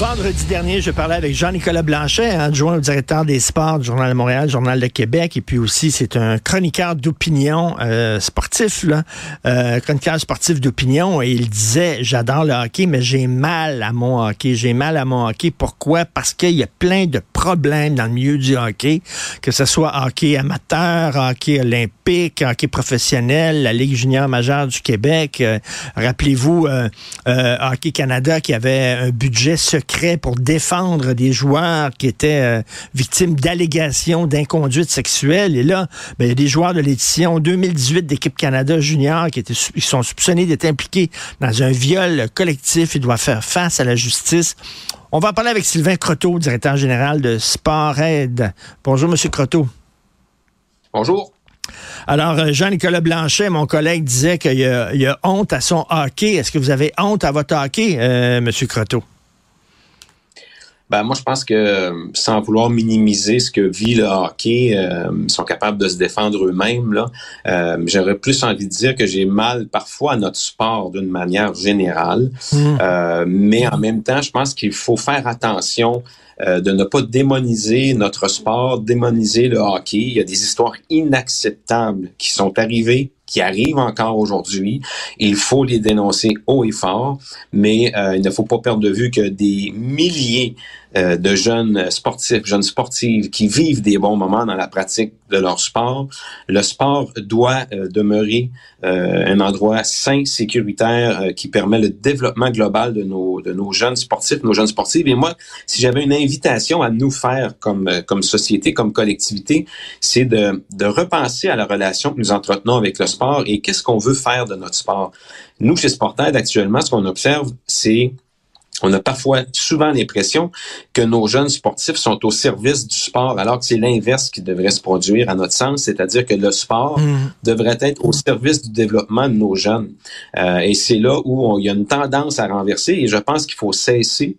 Vendredi dernier, je parlais avec Jean-Nicolas Blanchet, adjoint au directeur des sports du Journal de Montréal, Journal de Québec, et puis aussi c'est un chroniqueur d'opinion euh, sportif, là, euh, chroniqueur sportif d'opinion, et il disait, j'adore le hockey, mais j'ai mal à mon hockey, j'ai mal à mon hockey. Pourquoi? Parce qu'il y a plein de problèmes dans le milieu du hockey, que ce soit hockey amateur, hockey olympique, hockey professionnel, la Ligue junior majeure du Québec. Euh, rappelez-vous, Hockey Canada qui avait un budget secret pour défendre des joueurs qui étaient euh, victimes d'allégations d'inconduite sexuelle. Et là, ben, il y a des joueurs de l'édition 2018 d'équipe Canada junior qui étaient, sont soupçonnés d'être impliqués dans un viol collectif. Ils doivent faire face à la justice. On va en parler avec Sylvain Croteau, directeur général de Sport Aid. Bonjour, Monsieur Croteau. Bonjour. Alors, euh, Jean-Nicolas Blanchet, mon collègue, disait qu'il y, a honte à son hockey. Est-ce que vous avez honte à votre hockey, euh, Monsieur Croteau? Ben, moi, je pense que sans vouloir minimiser ce que vit le hockey, euh, ils sont capables de se défendre eux-mêmes. Là, euh, j'aurais plus envie de dire que j'ai mal parfois à notre sport d'une manière générale, mmh. euh, mais en même temps, je pense qu'il faut faire attention de ne pas démoniser notre sport, démoniser le hockey. Il y a des histoires inacceptables qui sont arrivées qui arrivent encore aujourd'hui. Il faut les dénoncer haut et fort, mais euh, il ne faut pas perdre de vue que des milliers euh, de jeunes sportifs, jeunes sportives qui vivent des bons moments dans la pratique de leur sport. Le sport doit euh, demeurer un endroit sain, sécuritaire, qui permet le développement global de nos, de nos jeunes sportifs, nos jeunes sportives. Et moi, si j'avais une invitation à nous faire comme, comme société, comme collectivité, c'est de, de repenser à la relation que nous entretenons avec le sport et qu'est-ce qu'on veut faire de notre sport. Nous, chez Sportaid, actuellement, ce qu'on observe, c'est on a parfois souvent l'impression que nos jeunes sportifs sont au service du sport, alors que c'est l'inverse qui devrait se produire à notre sens, c'est-à-dire que le sport mm. devrait être au service du développement de nos jeunes. Euh, et c'est là où il y a une tendance à renverser et je pense qu'il faut cesser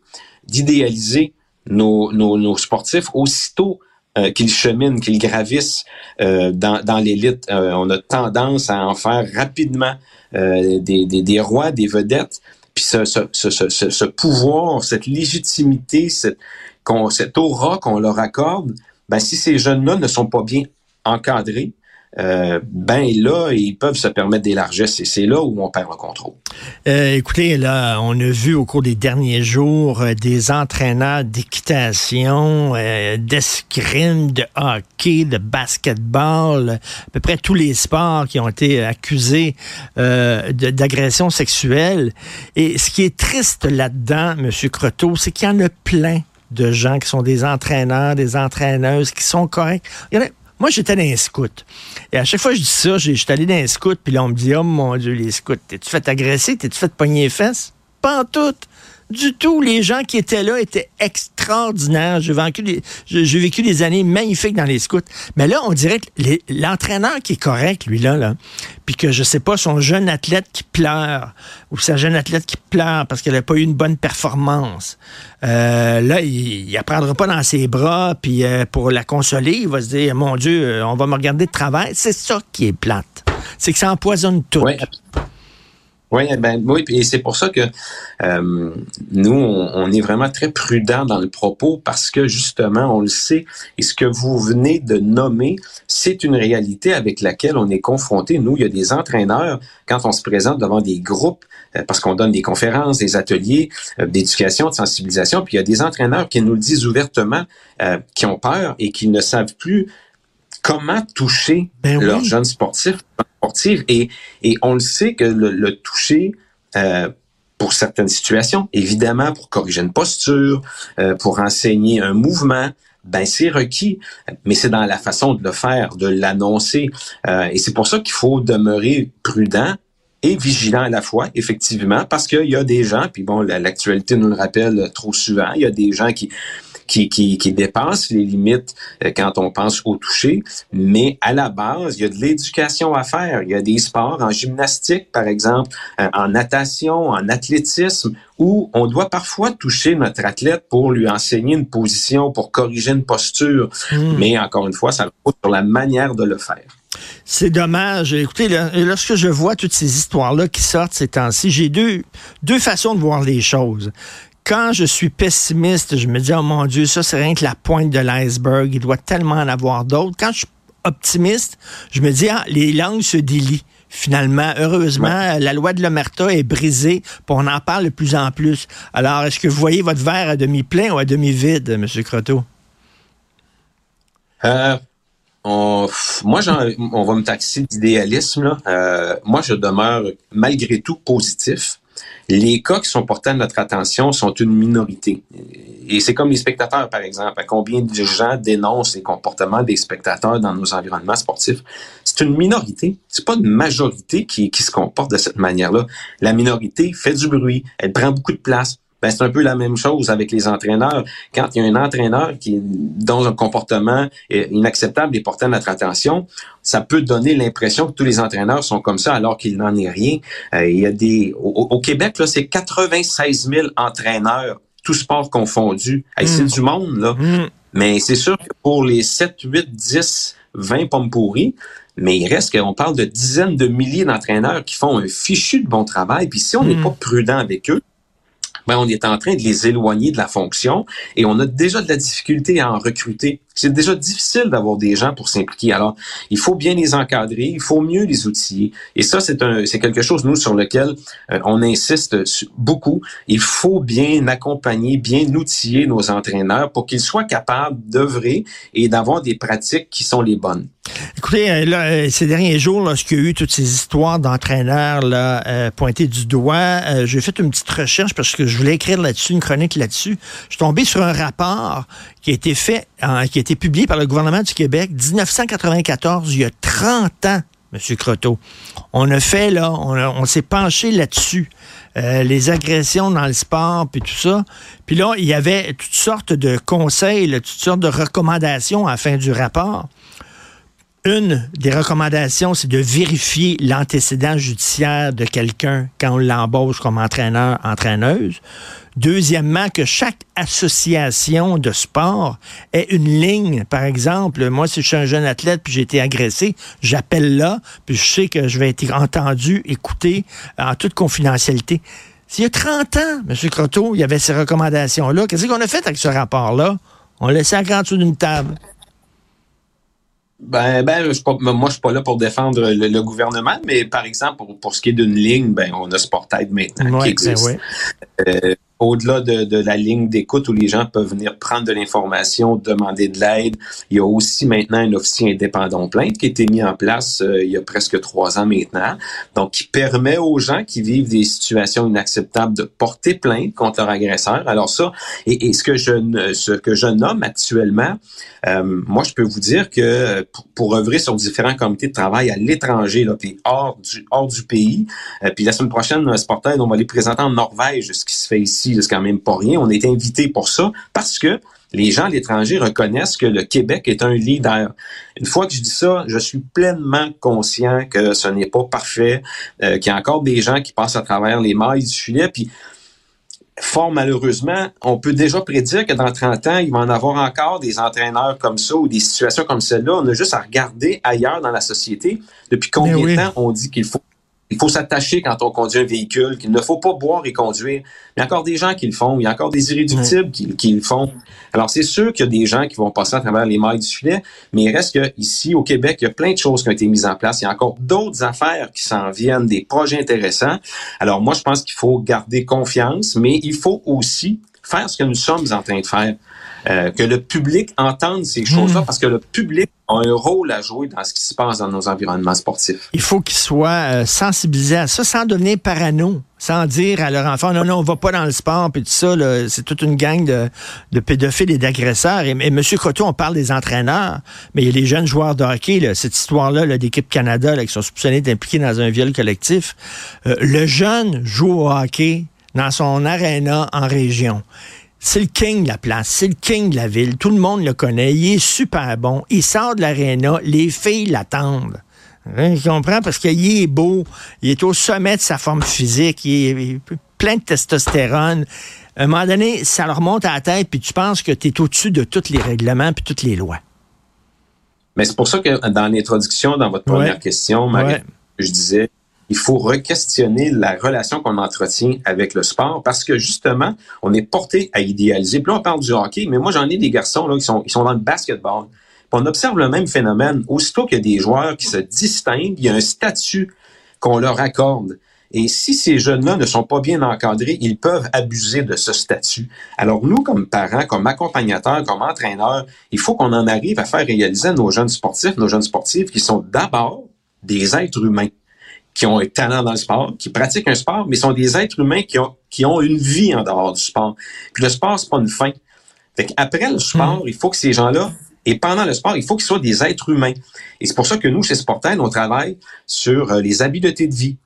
d'idéaliser nos, nos, nos sportifs aussitôt euh, qu'ils cheminent, qu'ils gravissent euh, dans, dans l'élite. Euh, on a tendance à en faire rapidement des, des, des, rois, des vedettes. Puis ce, ce, ce, ce, pouvoir, cette légitimité, cette, cette aura qu'on leur accorde, ben, si ces jeunes-là ne sont pas bien encadrés, euh, ben là, ils peuvent se permettre des largesses et c'est là où on perd le contrôle. Euh, écoutez, là, on a vu au cours des derniers jours euh, des entraîneurs d'équitation, d'escrime, de hockey, de basketball, à peu près tous les sports qui ont été accusés d'agression sexuelle. Et ce qui est triste là-dedans, M. Croteau, c'est qu'il y en a plein de gens qui sont des entraîneurs, des entraîneuses, qui sont corrects. Moi, j'étais dans les scouts. Et à chaque fois que je dis ça, j'étais allé dans les scouts, puis là, on me dit, oh mon Dieu, les scouts, t'es-tu fait agresser? T'es-tu fait pogner les fesses? Pas en tout du tout. Les gens qui étaient là étaient extraordinaires. J'ai vécu, des, années magnifiques dans les scouts. Mais là, on dirait que l'entraîneur qui est correct, lui, là, puis que, je sais pas, son jeune athlète qui pleure, ou sa jeune athlète qui pleure parce qu'elle n'a pas eu une bonne performance, euh, là, il, il prendra pas dans ses bras, puis euh, pour la consoler, il va se dire, mon Dieu, euh, on va me regarder de travail. C'est ça qui est plate. C'est que ça empoisonne tout. Oui, ben oui, et c'est pour ça que euh, nous, on, est vraiment très prudent dans le propos parce que justement, on le sait, et ce que vous venez de nommer, c'est une réalité avec laquelle on est confronté. Nous, il y a des entraîneurs, quand on se présente devant des groupes, euh, parce qu'on donne des conférences, des ateliers euh, d'éducation, de sensibilisation, puis il y a des entraîneurs qui nous le disent ouvertement, qui ont peur et qui ne savent plus comment toucher ben leurs jeunes sportifs, sportives. Et, et on le sait que le, toucher euh, pour certaines situations, évidemment pour corriger une posture, euh, pour enseigner un mouvement, ben c'est requis, mais c'est dans la façon de le faire, de l'annoncer. Euh, et c'est pour ça qu'il faut demeurer prudent et vigilant à la fois, effectivement, parce qu'il y a des gens, puis bon, l'actualité nous le rappelle trop souvent, il y a des gens qui qui, qui, qui dépasse les limites euh, quand on pense au toucher. Mais à la base, il y a de l'éducation à faire. Il y a des sports en gymnastique, par exemple, euh, en natation, en athlétisme, où on doit parfois toucher notre athlète pour lui enseigner une position, pour corriger une posture. Hmm. Mais encore une fois, ça repose sur la manière de le faire. C'est dommage. Écoutez, lorsque je vois toutes ces histoires-là qui sortent ces temps-ci, j'ai deux, deux façons de voir les choses. Quand je suis pessimiste, je me dis, oh mon Dieu, ça, c'est rien que la pointe de l'iceberg. Il doit tellement en avoir d'autres. Quand je suis optimiste, je me dis, ah, les langues se délient. Finalement, heureusement, la loi de l'omerta est brisée, puis on en parle de plus en plus. Alors, est-ce que vous voyez votre verre à demi plein ou à demi vide, M. Croteau? Euh, on, moi, on va me taxer d'idéalisme. Euh, moi, je demeure malgré tout positif les cas qui sont portés à notre attention sont une minorité. Et c'est comme les spectateurs, par exemple. Combien de gens dénoncent les comportements des spectateurs dans nos environnements sportifs? C'est une minorité. C'est pas une majorité qui, se comporte de cette manière-là. La minorité fait du bruit. Elle prend beaucoup de place. Ben, c'est un peu la même chose avec les entraîneurs. Quand il y a un entraîneur qui est dans un comportement inacceptable et porté à notre attention, ça peut donner l'impression que tous les entraîneurs sont comme ça alors qu'il n'en est rien. Euh, il y a des au, Québec là, c'est 96 000 entraîneurs, tous sports confondus. C'est mm. du monde là. Mm. Mais c'est sûr que pour les 7, 8, 10, 20 pommes pourries, mais il reste qu'on parle de dizaines de milliers d'entraîneurs qui font un fichu de bon travail. Puis si on n'est mm. pas prudent avec eux, ben, on est en train de les éloigner de la fonction et on a déjà de la difficulté à en recruter. C'est déjà difficile d'avoir des gens pour s'impliquer. Alors, il faut bien les encadrer, il faut mieux les outiller. Et ça, c'est un, c'est quelque chose, nous, sur lequel euh, on insiste beaucoup. Il faut bien accompagner, bien outiller nos entraîneurs pour qu'ils soient capables d'œuvrer et d'avoir des pratiques qui sont les bonnes. Écoutez, euh, euh, ces derniers jours, lorsqu'il y a eu toutes ces histoires d'entraîneurs là, pointés du doigt, j'ai fait une petite recherche parce que je voulais écrire là-dessus, une chronique là-dessus. Je suis tombé sur un rapport qui a été fait, qui a été publié par le gouvernement du Québec 1994, il y a 30 ans, M. Croteau. On a fait, là, on, s'est penché là-dessus. les agressions dans le sport, puis tout ça. Puis là, il y avait toutes sortes de conseils, toutes sortes de recommandations à la fin du rapport. Une des recommandations, c'est de vérifier l'antécédent judiciaire de quelqu'un quand on l'embauche comme entraîneur, entraîneuse. Deuxièmement, que chaque association de sport ait une ligne. Par exemple, moi, si je suis un jeune athlète puis j'ai été agressé, j'appelle là, puis je sais que je vais être entendu, écouté en toute confidentialité. S'il y a 30 ans, M. Croteau, il y avait ces recommandations-là. Qu'est-ce qu'on a fait avec ce rapport-là? On l'a laissé grand dessous d'une table. Ben, ben, je pas, moi, je suis pas là pour défendre le, gouvernement, mais par exemple, pour, pour ce qui est d'une ligne, ben, on a Sportaid maintenant qui ben existe. Euh, au-delà de, la ligne d'écoute où les gens peuvent venir prendre de l'information, demander de l'aide, il y a aussi maintenant un officier indépendant plainte qui a été mis en place euh, il y a presque trois ans maintenant, donc qui permet aux gens qui vivent des situations inacceptables de porter plainte contre leur agresseur. Alors ça, et, ce que je nomme actuellement, euh, moi je peux vous dire que pour, œuvrer sur différents comités de travail à l'étranger, puis hors du hors du pays, euh, puis la semaine prochaine, Sportaid, on va les présenter en Norvège, ce qui se fait ici c'est quand même pas rien. On est invité pour ça parce que les gens à l'étranger reconnaissent que le Québec est un leader. Une fois que je dis ça, je suis pleinement conscient que ce n'est pas parfait, euh, qu'il y a encore des gens qui passent à travers les mailles du filet, puis fort malheureusement, on peut déjà prédire que dans 30 ans, il va en avoir encore des entraîneurs comme ça ou des situations comme celle-là. On a juste à regarder ailleurs dans la société depuis combien de temps on dit qu'il faut il faut s'attacher quand on conduit un véhicule, qu'il ne faut pas boire et conduire. Il y a encore des gens qui le font, il y a encore des irréductibles qui, le font. Alors, c'est sûr qu'il y a des gens qui vont passer à travers les mailles du filet, mais il reste que ici, au Québec, il y a plein de choses qui ont été mises en place. Il y a encore d'autres affaires qui s'en viennent, des projets intéressants. Alors, moi, je pense qu'il faut garder confiance, mais il faut aussi faire ce que nous sommes en train de faire. Euh, que le public entende ces choses-là, hmm. parce que le public un rôle à jouer dans ce qui se passe dans nos environnements sportifs. Il faut qu'ils soient euh, sensibilisés à ça sans devenir parano, sans dire à leur enfant, non, non, on va pas dans le sport, puis tout ça, c'est toute une gang de, pédophiles et d'agresseurs. Et, M. Croteau, on parle des entraîneurs, mais il y a les jeunes joueurs de hockey, cette histoire-là d'équipe Canada qui sont soupçonnés d'impliquer dans un viol collectif. Euh, le jeune joue au hockey dans son aréna en région. C'est le king de la place, c'est le king de la ville. Tout le monde le connaît. Il est super bon. Il sort de l'aréna. Les filles l'attendent. Hein, tu comprends? Parce qu'il est beau. Il est au sommet de sa forme physique. Il est, plein de testostérone. À un moment donné, ça leur monte à la tête, puis tu penses que tu es au-dessus de tous les règlements puis toutes les lois. Mais c'est pour ça que dans l'introduction, dans votre première question, Marie, je disais, il faut re-questionner la relation qu'on entretient avec le sport parce que justement, on est porté à idéaliser. Puis là, on parle du hockey, mais moi, j'en ai des garçons là, qui sont, sont dans le basketball. on observe le même phénomène. Aussitôt qu'il y a des joueurs qui se distinguent, il y a un statut qu'on leur accorde. Et si ces jeunes-là ne sont pas bien encadrés, ils peuvent abuser de ce statut. Alors nous, comme parents, comme accompagnateurs, comme entraîneurs, il faut qu'on en arrive à faire réaliser nos jeunes sportifs, nos jeunes sportifs qui sont d'abord des êtres humains qui ont un talent dans le sport, qui pratiquent un sport, mais sont des êtres humains qui ont, qui ont une vie en dehors du sport. Puis le sport, c'est pas une fin. Fait Après le sport, hmm. il faut que ces gens-là, et pendant le sport, il faut qu'ils soient des êtres humains. Et c'est pour ça que nous, chez Sportail, on travaille sur euh, les habiletés de vie.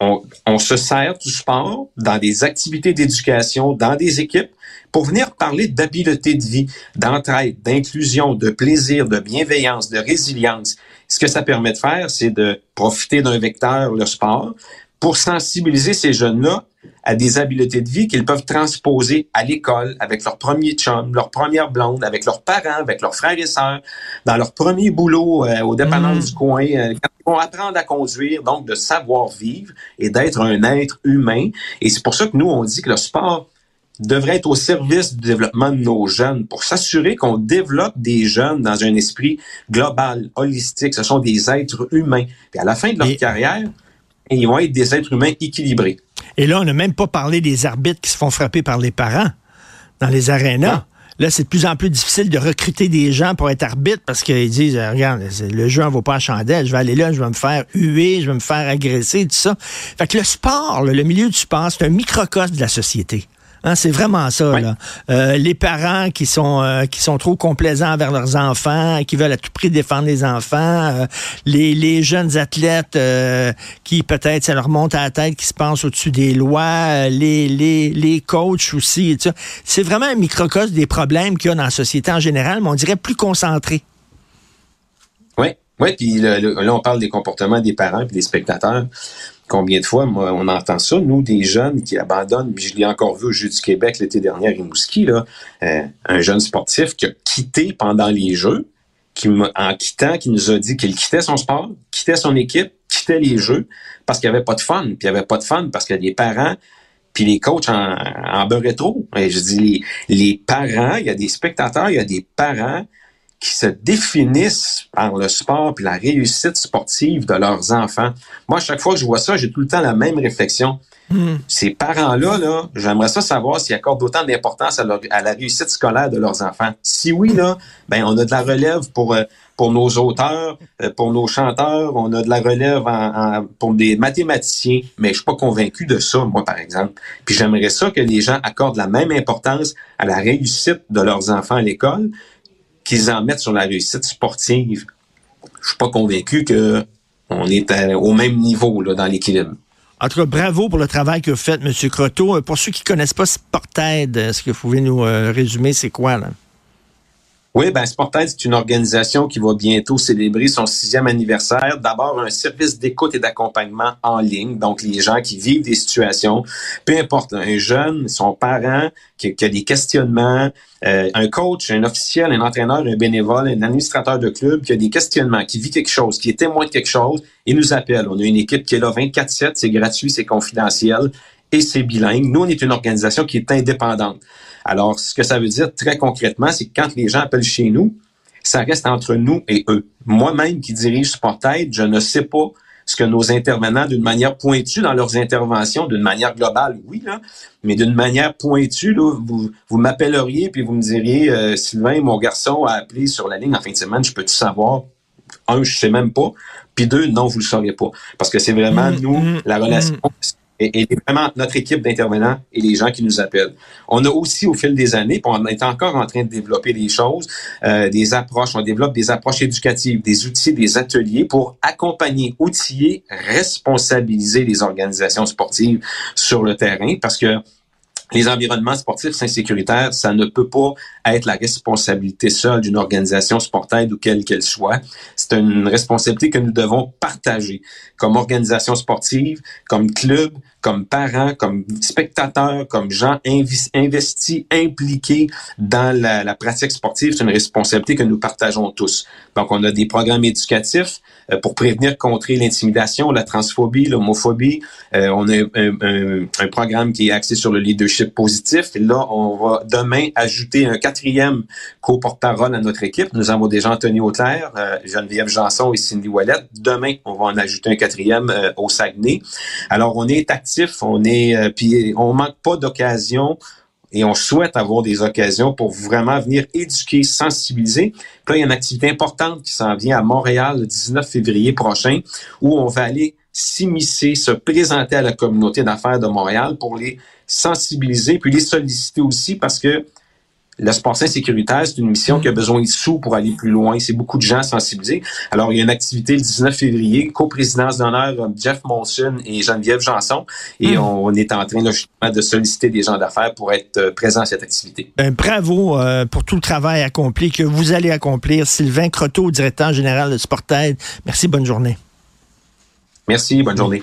On, on se sert du sport dans des activités d'éducation, dans des équipes, pour venir parler d'habileté de vie, d'entraide, d'inclusion, de plaisir, de bienveillance, de résilience. Ce que ça permet de faire, c'est de profiter d'un vecteur, le sport, pour sensibiliser ces jeunes-là à des habiletés de vie qu'ils peuvent transposer à l'école avec leur premier chum, leur première blonde, avec leurs parents, avec leurs frères et sœurs, dans leur premier boulot euh, au dépendant mmh. du coin, euh, quand ils vont apprendre à conduire, donc de savoir vivre et d'être un être humain. Et c'est pour ça que nous, on dit que le sport devrait être au service du développement de nos jeunes pour s'assurer qu'on développe des jeunes dans un esprit global, holistique. Ce sont des êtres humains. Et à la fin de leur carrière, ils vont être des êtres humains équilibrés. Et là, on n'a même pas parlé des arbitres qui se font frapper par les parents dans les arénas. Là, c'est de plus en plus difficile de recruter des gens pour être arbitre parce qu'ils disent, euh, regarde, le jeu en vaut pas la chandelle, je vais aller là, je vais me faire huer, je vais me faire agresser, tout ça. Fait que le sport, le milieu du sport, c'est un microcosme de la société. Hein, c'est vraiment ça. Là. Euh, les parents qui sont euh, qui sont trop complaisants envers leurs enfants, qui veulent à tout prix défendre les enfants, euh, les, les, jeunes athlètes qui peut-être ça leur monte à la tête, qui se pensent au-dessus des lois, les, les, les coachs aussi. C'est vraiment un microcosme des problèmes qu'il y a dans la société en général, mais on dirait plus concentré. Oui, oui, puis là, on parle des comportements des parents et des spectateurs. Combien de fois, moi, on entend ça, nous, des jeunes qui abandonnent, je l'ai encore vu au Jeu du Québec l'été dernier Rimouski, là, euh, un jeune sportif qui a quitté pendant les Jeux, qui en quittant, qui nous a dit qu'il quittait son sport, quittait son équipe, quittait les Jeux, parce qu'il n'y avait pas de fun. Puis il n'y avait pas de fun parce que les parents puis les coachs en, en. Et je dis, les parents, il y a des spectateurs, il y a des parents qui se définissent par le sport et la réussite sportive de leurs enfants. Moi, à chaque fois que je vois ça, j'ai tout le temps la même réflexion. Hmm. Ces parents-là, là, j'aimerais ça savoir s'ils accordent autant d'importance à, la réussite scolaire de leurs enfants. Si oui, là, ben on a de la relève pour euh, pour nos auteurs, euh, pour nos chanteurs, on a de la relève pour des mathématiciens, mais je suis pas convaincu de ça, moi, par exemple. Puis j'aimerais ça que les gens accordent la même importance à la réussite de leurs enfants à l'école, qu'ils en mettent sur la réussite sportive, je suis pas convaincu que on est au même niveau là, dans l'équilibre. En tout cas, bravo pour le travail que vous faites, M. Croteau. Euh, pour ceux qui ne connaissent pas Sportaid, est-ce que vous pouvez nous euh, résumer c'est quoi là? Oui, ben Sportaid, c'est une organisation qui va bientôt célébrer son sixième anniversaire. D'abord, un service d'écoute et d'accompagnement en ligne. Donc, les gens qui vivent des situations, peu importe, un jeune, son parent, qui, a des questionnements, euh, un coach, un officiel, un entraîneur, un bénévole, un administrateur de club qui a des questionnements, qui vit quelque chose, qui est témoin de quelque chose, il nous appelle. On a une équipe qui est là 24-7, c'est gratuit, c'est confidentiel et c'est bilingue. Nous, on est une organisation qui est indépendante. Alors, ce que ça veut dire très concrètement, c'est que quand les gens appellent chez nous, ça reste entre nous et eux. Moi-même qui dirige Sportaid, je ne sais pas ce que nos intervenants, d'une manière pointue dans leurs interventions, d'une manière globale, oui, là, mais d'une manière pointue, là, vous, vous m'appelleriez puis vous me diriez, euh, Sylvain, mon garçon a appelé sur la ligne en fin de semaine, je peux tout savoir? Un, je sais même pas. Puis deux, non, vous le saurez pas. Parce que c'est vraiment, mmh, nous, mmh, la relation, mmh et, vraiment notre équipe d'intervenants et les gens qui nous appellent. On a aussi au fil des années, puis on est encore en train de développer des choses, euh, des approches, on développe des approches éducatives, des outils, des ateliers pour accompagner, outiller, responsabiliser les organisations sportives sur le terrain parce que les environnements sportifs sains sécuritaires, ça ne peut pas être la responsabilité seule d'une organisation sportive ou quelle qu'elle soit. C'est une responsabilité que nous devons partager comme organisation sportive, comme club, comme parents, comme spectateurs, comme gens investis, impliqués dans la, la pratique sportive. C'est une responsabilité que nous partageons tous. Donc, on a des programmes éducatifs pour prévenir, contrer l'intimidation, la transphobie, l'homophobie. Euh, on a un, un, un, programme qui est axé sur le leadership positif. Et là, on va demain ajouter un quatrième co-porte-parole à notre équipe. Nous avons déjà Anthony Auclair, euh, Geneviève Janson et Cindy Wallet. Demain, on va en ajouter un quatrième euh, au Saguenay. Alors, on est actif, on est, euh, puis on manque pas d'occasion et on souhaite avoir des occasions pour vraiment venir éduquer, sensibiliser. Puis là, il y a une activité importante qui s'en vient à Montréal le 19 février prochain où on va aller s'immiscer, se présenter à la communauté d'affaires de Montréal pour les sensibiliser, puis les solliciter aussi parce que le sport sain sécuritaire, c'est une mission qui a besoin de sous pour aller plus loin. C'est beaucoup de gens sensibilisés. Alors, il y a une activité le 19 février, coprésidence d'honneur Jeff Monson et Geneviève Janson. Et mm. on est en train justement de solliciter des gens d'affaires pour être présents à cette activité. Ben, bravo euh, pour tout le travail accompli que vous allez accomplir. Sylvain Croteau, directeur général de Sportaid. Merci, bonne journée. Merci, bonne journée.